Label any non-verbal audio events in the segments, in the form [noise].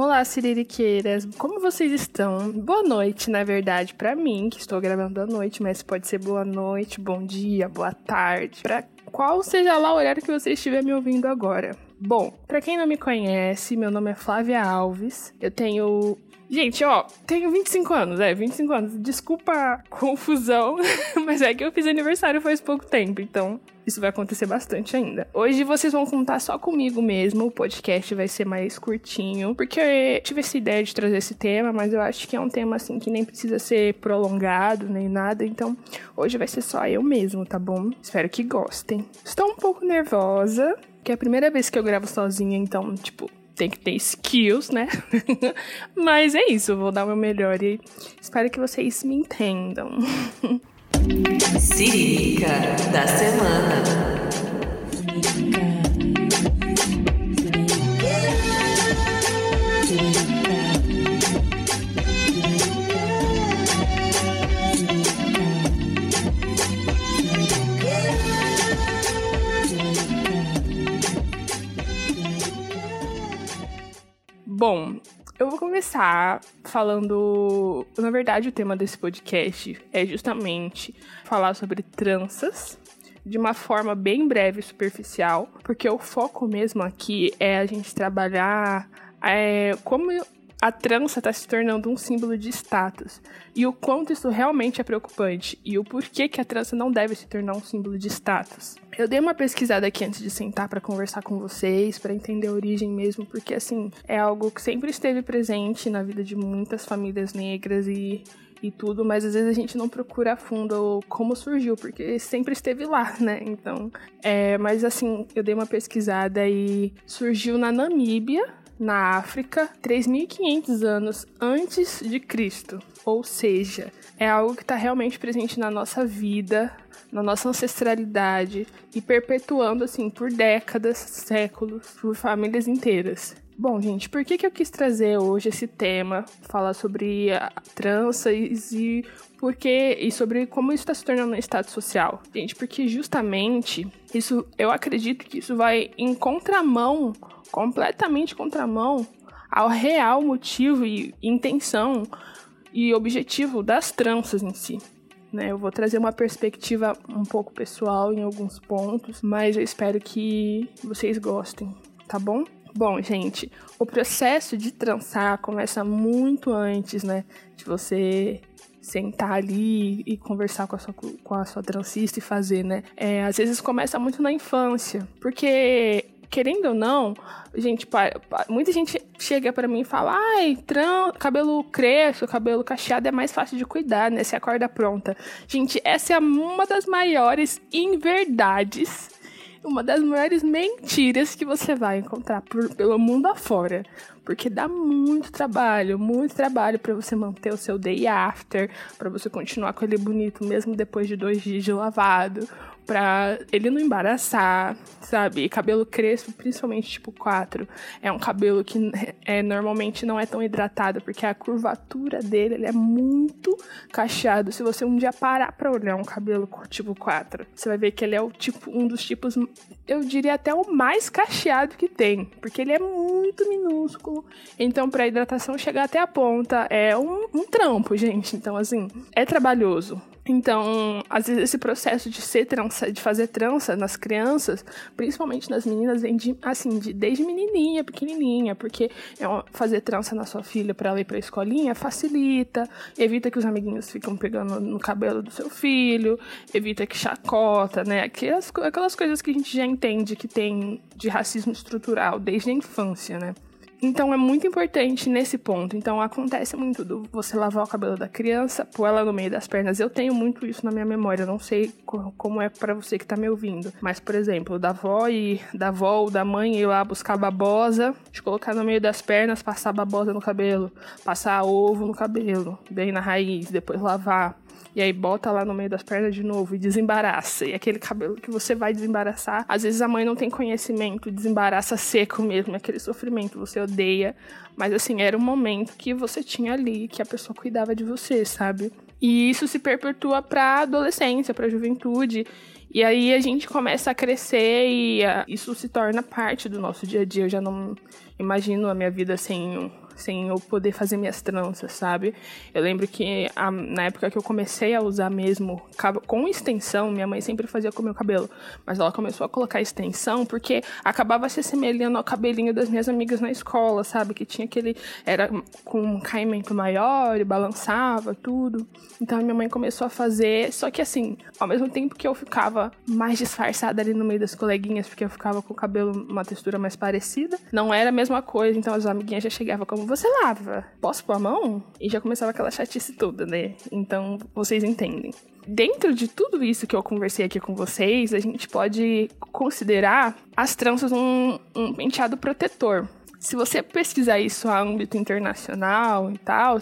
Olá, Siririqueiras! Como vocês estão? Boa noite, na verdade, para mim, que estou gravando à noite, mas pode ser boa noite, bom dia, boa tarde, para qual seja lá o horário que você estiver me ouvindo agora. Bom, para quem não me conhece, meu nome é Flávia Alves. Eu tenho Gente, ó, tenho 25 anos, é, 25 anos. Desculpa a confusão, [laughs] mas é que eu fiz aniversário faz pouco tempo, então isso vai acontecer bastante ainda. Hoje vocês vão contar só comigo mesmo, o podcast vai ser mais curtinho, porque eu tive essa ideia de trazer esse tema, mas eu acho que é um tema assim que nem precisa ser prolongado nem nada, então hoje vai ser só eu mesmo, tá bom? Espero que gostem. Estou um pouco nervosa, que é a primeira vez que eu gravo sozinha, então, tipo, tem que ter skills, né? [laughs] Mas é isso, vou dar o meu melhor e espero que vocês me entendam. [laughs] Sirica da semana. Bom, eu vou começar falando. Na verdade, o tema desse podcast é justamente falar sobre tranças de uma forma bem breve e superficial, porque o foco mesmo aqui é a gente trabalhar é, como a trança está se tornando um símbolo de status e o quanto isso realmente é preocupante e o porquê que a trança não deve se tornar um símbolo de status. Eu dei uma pesquisada aqui antes de sentar para conversar com vocês, para entender a origem mesmo, porque assim, é algo que sempre esteve presente na vida de muitas famílias negras e e tudo, mas às vezes a gente não procura a fundo como surgiu, porque sempre esteve lá, [laughs] né? Então, é, mas assim, eu dei uma pesquisada e surgiu na Namíbia, na África 3.500 anos antes de Cristo. Ou seja, é algo que está realmente presente na nossa vida, na nossa ancestralidade e perpetuando assim por décadas, séculos, por famílias inteiras. Bom, gente, por que, que eu quis trazer hoje esse tema, falar sobre a trança e porque e sobre como isso está se tornando um estado social? Gente, porque justamente isso, eu acredito que isso vai em contramão completamente contramão ao real motivo e intenção e objetivo das tranças em si. Né? Eu vou trazer uma perspectiva um pouco pessoal em alguns pontos, mas eu espero que vocês gostem, tá bom? Bom, gente, o processo de trançar começa muito antes, né? De você sentar ali e conversar com a sua, com a sua trancista e fazer, né? É, às vezes começa muito na infância, porque querendo ou não, gente, muita gente chega para mim e fala: ai, tran cabelo crespo, cabelo cacheado é mais fácil de cuidar, né? Se acorda pronta. Gente, essa é uma das maiores inverdades uma das maiores mentiras que você vai encontrar por, pelo mundo afora. Porque dá muito trabalho, muito trabalho para você manter o seu day after, para você continuar com ele bonito mesmo depois de dois dias de lavado, pra ele não embaraçar, sabe? E cabelo crespo, principalmente tipo 4, é um cabelo que é, normalmente não é tão hidratado, porque a curvatura dele ele é muito cacheado. Se você um dia parar pra olhar um cabelo tipo 4, você vai ver que ele é o tipo, um dos tipos, eu diria até o mais cacheado que tem, porque ele é muito minúsculo. Então, pra hidratação chegar até a ponta é um, um trampo, gente. Então, assim, é trabalhoso. Então, às vezes esse processo de ser trança, de fazer trança nas crianças, principalmente nas meninas, vem de, assim, de, desde menininha, pequenininha, porque é fazer trança na sua filha para ela ir pra escolinha facilita, evita que os amiguinhos ficam pegando no cabelo do seu filho, evita que chacota, né? Aquelas, aquelas coisas que a gente já entende que tem de racismo estrutural desde a infância, né? Então é muito importante nesse ponto. Então acontece muito do você lavar o cabelo da criança, pôr ela no meio das pernas. Eu tenho muito isso na minha memória. Eu não sei como é para você que tá me ouvindo. Mas, por exemplo, da avó e da avó ou da mãe ir lá buscar babosa, de colocar no meio das pernas, passar babosa no cabelo, passar ovo no cabelo, bem na raiz, depois lavar e aí bota lá no meio das pernas de novo e desembaraça. E aquele cabelo que você vai desembaraçar, às vezes a mãe não tem conhecimento, desembaraça seco mesmo, aquele sofrimento, você odeia. Mas assim, era um momento que você tinha ali, que a pessoa cuidava de você, sabe? E isso se perpetua pra adolescência, pra juventude. E aí a gente começa a crescer e uh, isso se torna parte do nosso dia a dia. Eu já não imagino a minha vida sem sem eu poder fazer minhas tranças, sabe? Eu lembro que a, na época que eu comecei a usar mesmo com extensão, minha mãe sempre fazia com o meu cabelo, mas ela começou a colocar extensão porque acabava se assemelhando ao cabelinho das minhas amigas na escola, sabe? Que tinha aquele. Era com um caimento maior e balançava tudo. Então minha mãe começou a fazer, só que assim, ao mesmo tempo que eu ficava mais disfarçada ali no meio das coleguinhas, porque eu ficava com o cabelo uma textura mais parecida, não era a mesma coisa, então as amiguinhas já chegavam como, você lava? Posso pôr a mão? E já começava aquela chatice toda, né? Então, vocês entendem. Dentro de tudo isso que eu conversei aqui com vocês, a gente pode considerar as tranças um, um penteado protetor. Se você pesquisar isso a âmbito internacional e tal,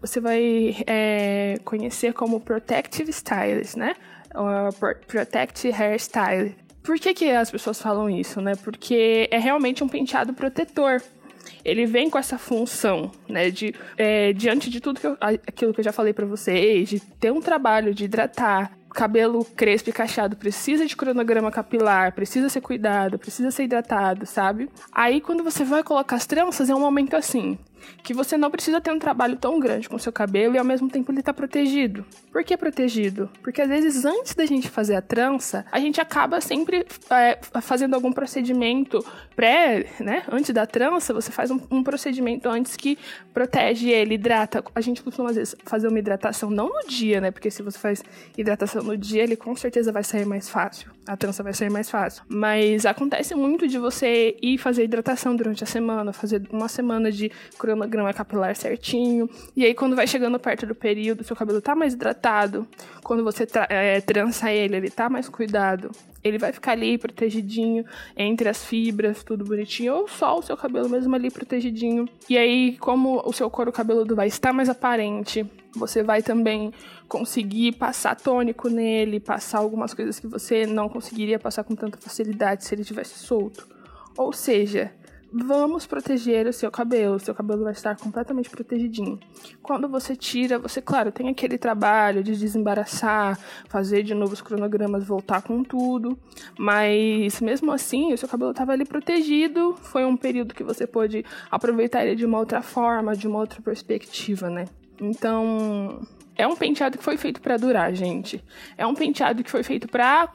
você vai é, conhecer como Protective Stylist, né? Or Protect Hairstyle. Por que, que as pessoas falam isso, né? Porque é realmente um penteado protetor ele vem com essa função, né, de é, diante de tudo que eu, aquilo que eu já falei para vocês, de ter um trabalho de hidratar, cabelo crespo e cacheado precisa de cronograma capilar, precisa ser cuidado, precisa ser hidratado, sabe? Aí quando você vai colocar as tranças é um momento assim que você não precisa ter um trabalho tão grande com seu cabelo e ao mesmo tempo ele tá protegido. Por que protegido? Porque às vezes antes da gente fazer a trança, a gente acaba sempre é, fazendo algum procedimento pré, né? Antes da trança, você faz um, um, procedimento antes que protege ele, hidrata. A gente costuma às vezes fazer uma hidratação não no dia, né? Porque se você faz hidratação no dia, ele com certeza vai sair mais fácil. A trança vai sair mais fácil. Mas acontece muito de você ir fazer hidratação durante a semana, fazer uma semana de cronograma capilar certinho. E aí, quando vai chegando perto do período, seu cabelo tá mais hidratado. Quando você é, trança ele, ele tá mais cuidado. Ele vai ficar ali protegidinho entre as fibras, tudo bonitinho. Ou só o seu cabelo mesmo ali protegidinho. E aí, como o seu couro cabeludo vai estar mais aparente, você vai também conseguir passar tônico nele, passar algumas coisas que você não conseguiria passar com tanta facilidade se ele tivesse solto. Ou seja, Vamos proteger o seu cabelo, o seu cabelo vai estar completamente protegidinho. Quando você tira, você, claro, tem aquele trabalho de desembaraçar, fazer de novo os cronogramas, voltar com tudo, mas mesmo assim, o seu cabelo estava ali protegido. Foi um período que você pôde aproveitar ele de uma outra forma, de uma outra perspectiva, né? Então, é um penteado que foi feito para durar, gente. É um penteado que foi feito para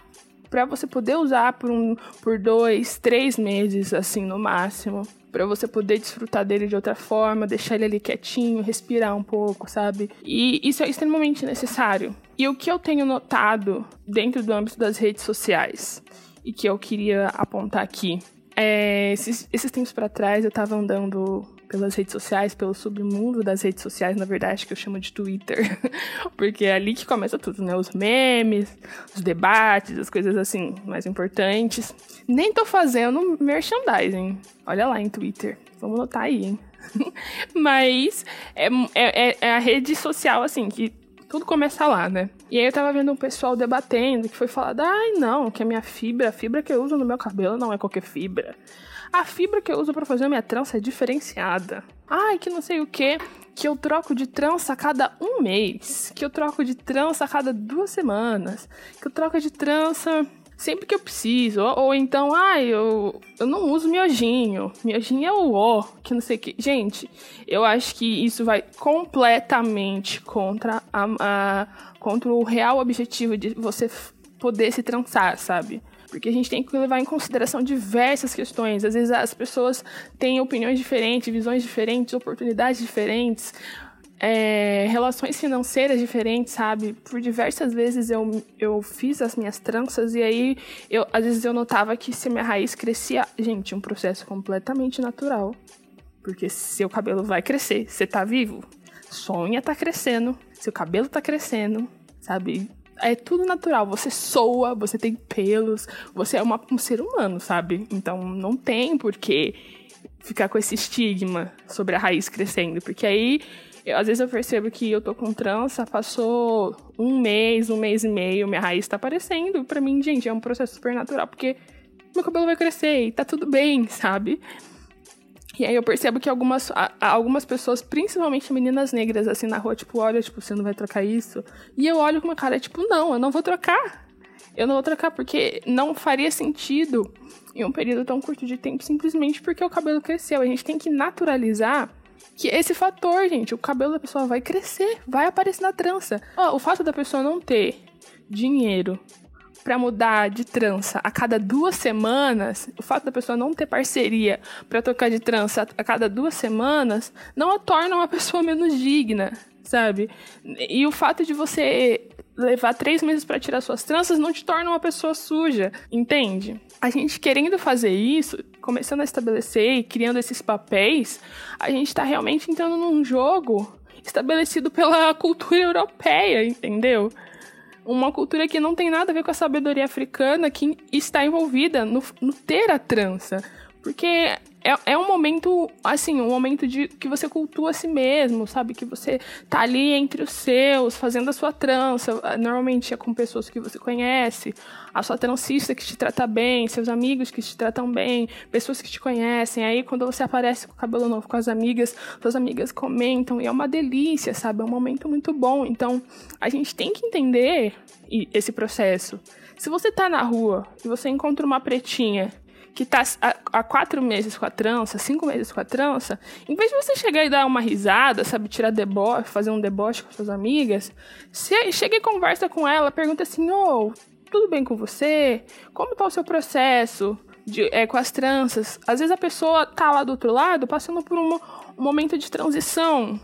para você poder usar por um, por dois, três meses, assim, no máximo. Para você poder desfrutar dele de outra forma, deixar ele ali quietinho, respirar um pouco, sabe? E isso é extremamente necessário. E o que eu tenho notado dentro do âmbito das redes sociais e que eu queria apontar aqui é, esses, esses tempos para trás eu tava andando pelas redes sociais, pelo submundo das redes sociais, na verdade, que eu chamo de Twitter. [laughs] Porque é ali que começa tudo, né? Os memes, os debates, as coisas assim mais importantes. Nem tô fazendo merchandising. Olha lá em Twitter. Vamos notar aí, hein? [laughs] Mas é, é, é a rede social, assim, que tudo começa lá, né? E aí eu tava vendo um pessoal debatendo que foi falado, ai não, que a minha fibra, a fibra que eu uso no meu cabelo não é qualquer fibra. A fibra que eu uso para fazer a minha trança é diferenciada. Ai, que não sei o que. Que eu troco de trança a cada um mês. Que eu troco de trança a cada duas semanas. Que eu troco de trança sempre que eu preciso. Ou, ou então, ai, eu, eu não uso miojinho. Miojinho é o ó, que não sei o que. Gente, eu acho que isso vai completamente contra, a, a, contra o real objetivo de você poder se trançar, sabe? Porque a gente tem que levar em consideração diversas questões. Às vezes as pessoas têm opiniões diferentes, visões diferentes, oportunidades diferentes, é, relações financeiras diferentes, sabe? Por diversas vezes eu, eu fiz as minhas tranças e aí eu, às vezes eu notava que se minha raiz crescia, gente, um processo completamente natural. Porque seu cabelo vai crescer, você tá vivo, sua unha tá crescendo, seu cabelo tá crescendo, sabe? É tudo natural. Você soa, você tem pelos, você é uma, um ser humano, sabe? Então não tem por que ficar com esse estigma sobre a raiz crescendo, porque aí eu, às vezes eu percebo que eu tô com trança, passou um mês, um mês e meio, minha raiz tá aparecendo. Para mim, gente, é um processo super natural, porque meu cabelo vai crescer e tá tudo bem, sabe? E aí eu percebo que algumas, algumas pessoas, principalmente meninas negras, assim, na rua, tipo, olha, tipo, você não vai trocar isso? E eu olho com uma cara, tipo, não, eu não vou trocar. Eu não vou trocar porque não faria sentido em um período tão curto de tempo, simplesmente porque o cabelo cresceu. A gente tem que naturalizar que esse fator, gente, o cabelo da pessoa vai crescer, vai aparecer na trança. O fato da pessoa não ter dinheiro para mudar de trança a cada duas semanas, o fato da pessoa não ter parceria para trocar de trança a cada duas semanas, não a torna uma pessoa [laughs] menos digna, sabe? E o fato de você levar três meses para tirar suas tranças não te torna uma pessoa suja, entende? A gente querendo fazer isso, começando a estabelecer e criando esses papéis, a gente está realmente entrando num jogo estabelecido pela [laughs] cultura europeia, entendeu? Uma cultura que não tem nada a ver com a sabedoria africana que está envolvida no, no ter a trança. Porque é, é um momento, assim, um momento de que você cultua a si mesmo, sabe? Que você tá ali entre os seus, fazendo a sua trança. Normalmente é com pessoas que você conhece, a sua transista que te trata bem, seus amigos que te tratam bem, pessoas que te conhecem. Aí quando você aparece com o cabelo novo com as amigas, suas amigas comentam e é uma delícia, sabe? É um momento muito bom. Então, a gente tem que entender esse processo. Se você tá na rua e você encontra uma pretinha que tá há quatro meses com a trança, cinco meses com a trança, em vez de você chegar e dar uma risada, sabe, tirar deboche, fazer um deboche com suas amigas, você chega e conversa com ela, pergunta assim, ô, oh, tudo bem com você? Como tá o seu processo de, é, com as tranças? Às vezes a pessoa tá lá do outro lado passando por um, um momento de transição,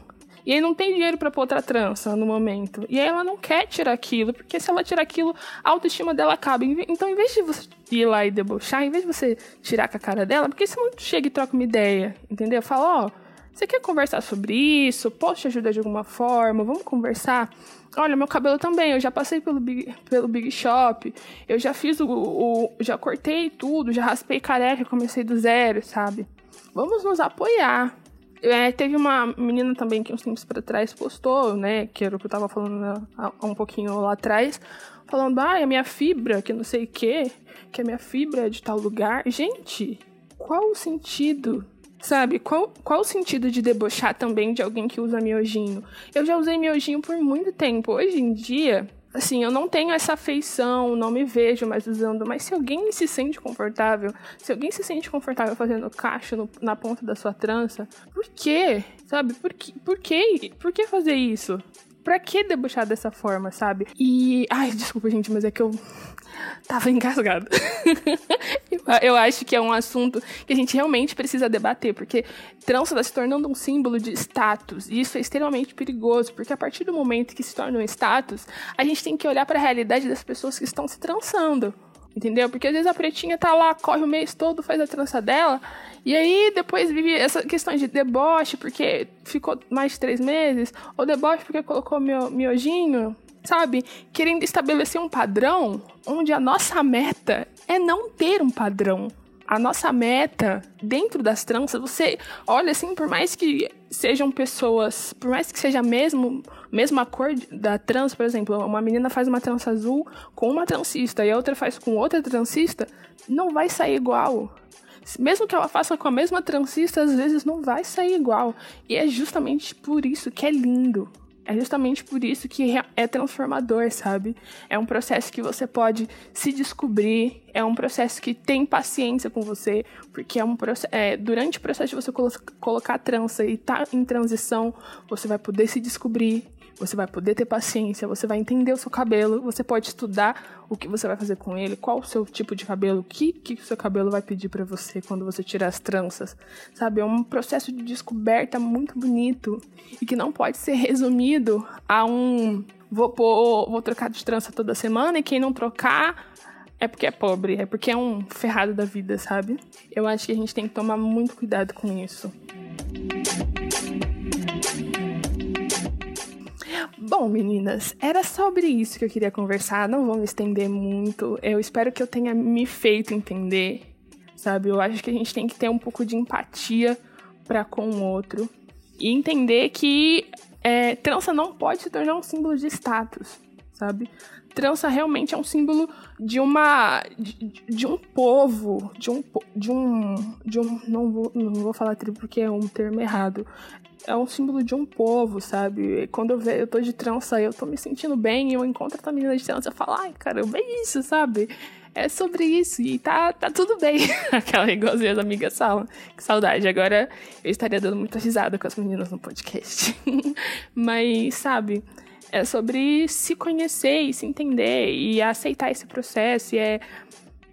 e aí não tem dinheiro para pôr outra trança no momento. E aí ela não quer tirar aquilo, porque se ela tirar aquilo, a autoestima dela acaba. Então, em vez de você ir lá e debochar, em vez de você tirar com a cara dela, porque você não chega e troca uma ideia, entendeu? Fala, ó, oh, você quer conversar sobre isso? Posso te ajudar de alguma forma? Vamos conversar? Olha, meu cabelo também, eu já passei pelo Big, pelo Big Shop, eu já fiz o, o Já cortei tudo, já raspei careca, comecei do zero, sabe? Vamos nos apoiar. É, teve uma menina também que uns tempos para trás postou, né? Que era o que eu tava falando há um pouquinho lá atrás. Falando, ah, a minha fibra, que não sei o quê, que a minha fibra é de tal lugar. Gente, qual o sentido? Sabe, qual, qual o sentido de debochar também de alguém que usa miojinho? Eu já usei miojinho por muito tempo. Hoje em dia, assim, eu não tenho essa afeição, não me vejo mais usando, mas se alguém se sente confortável, se alguém se sente confortável fazendo caixa no, na ponta da sua trança, por quê? Sabe? Por, que, por quê? Por que fazer isso? Pra que debochar dessa forma, sabe? E. Ai, desculpa, gente, mas é que eu tava engasgado. [laughs] eu acho que é um assunto que a gente realmente precisa debater, porque trança está se tornando um símbolo de status, e isso é extremamente perigoso, porque a partir do momento que se torna um status, a gente tem que olhar para a realidade das pessoas que estão se trançando. Entendeu? Porque às vezes a pretinha tá lá, corre o mês todo, faz a trança dela, e aí depois vive essa questão de deboche, porque ficou mais de três meses, ou deboche porque colocou meu miojinho, sabe? Querendo estabelecer um padrão onde a nossa meta é não ter um padrão. A nossa meta dentro das tranças, você olha assim, por mais que sejam pessoas, por mais que seja mesmo mesma cor da trança, por exemplo, uma menina faz uma trança azul com uma transista e a outra faz com outra transista, não vai sair igual. Mesmo que ela faça com a mesma transista, às vezes não vai sair igual. E é justamente por isso que é lindo. É justamente por isso que é transformador, sabe? É um processo que você pode se descobrir, é um processo que tem paciência com você, porque é um processo, é, durante o processo de você colo colocar a trança e tá em transição, você vai poder se descobrir, você vai poder ter paciência, você vai entender o seu cabelo, você pode estudar o que você vai fazer com ele, qual o seu tipo de cabelo, o que, que o seu cabelo vai pedir para você quando você tirar as tranças, sabe? É um processo de descoberta muito bonito e que não pode ser resumido a um vou pôr, vou trocar de trança toda semana e quem não trocar é porque é pobre, é porque é um ferrado da vida, sabe? Eu acho que a gente tem que tomar muito cuidado com isso. Bom, meninas, era sobre isso que eu queria conversar. Não vou me estender muito. Eu espero que eu tenha me feito entender, sabe? Eu acho que a gente tem que ter um pouco de empatia para com o outro e entender que é, trança não pode se tornar um símbolo de status, sabe? Trança realmente é um símbolo de uma de, de um povo, de um de um de um não vou não vou falar tribo porque é um termo errado é um símbolo de um povo, sabe? Quando eu, ve, eu tô de trança eu tô me sentindo bem e eu encontro essa menina de trança, eu falo, ai, caramba, é isso, sabe? É sobre isso e tá, tá tudo bem. [laughs] Aquela igualzinha as amigas falam. Que saudade. Agora eu estaria dando muita risada com as meninas no podcast. [laughs] Mas, sabe, é sobre se conhecer e se entender e aceitar esse processo. E é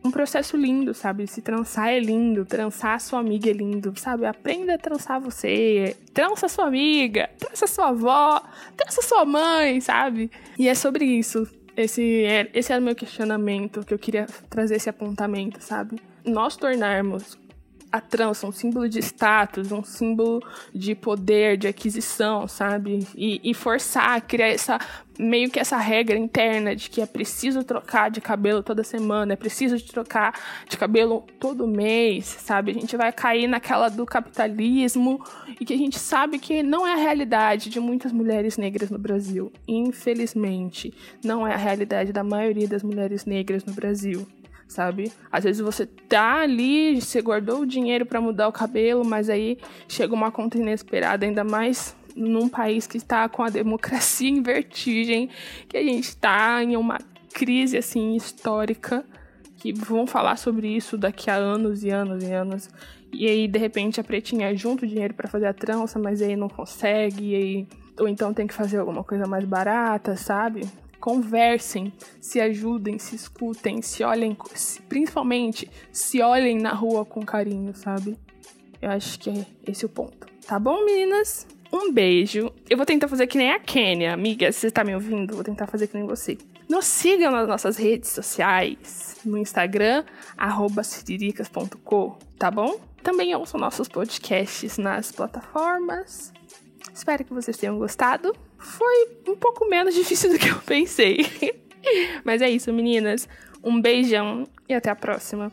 um processo lindo, sabe? Se trançar é lindo, trançar sua amiga é lindo, sabe? Aprenda a trançar você, trança sua amiga, trança sua avó, trança sua mãe, sabe? E é sobre isso. Esse, é, esse era o meu questionamento, que eu queria trazer esse apontamento, sabe? Nós tornarmos a trança um símbolo de status, um símbolo de poder, de aquisição, sabe? E, e, forçar, criar essa meio que essa regra interna de que é preciso trocar de cabelo toda semana, é preciso trocar de cabelo todo mês, sabe? A gente vai cair naquela do capitalismo e que a gente sabe que não é a realidade de muitas mulheres negras no Brasil. Infelizmente, não é a realidade da maioria das mulheres negras no Brasil sabe? Às vezes você tá ali, você guardou o dinheiro para mudar o cabelo, mas aí chega uma conta inesperada, ainda mais num país que está com a democracia [laughs] em vertigem, que a gente está em uma crise assim histórica, que vão falar sobre isso daqui a anos e anos e anos. E aí de repente a pretinha junta o dinheiro para fazer a trança, mas aí não consegue, aí ou então tem que fazer alguma coisa mais barata, sabe? Conversem, se ajudem, se escutem, se olhem, principalmente se olhem na rua com carinho, sabe? Eu acho que é esse o ponto. Tá bom, meninas? Um beijo. Eu vou tentar fazer que nem a Kênia, amiga. Se você tá me ouvindo, vou tentar fazer que nem você. Nos sigam nas nossas redes sociais, no Instagram, siriricas.co, tá bom? Também ouçam nossos podcasts nas plataformas. Espero que vocês tenham gostado foi um pouco menos [laughs] difícil do que eu pensei. [laughs] Mas é isso, meninas. Um beijão e até a próxima.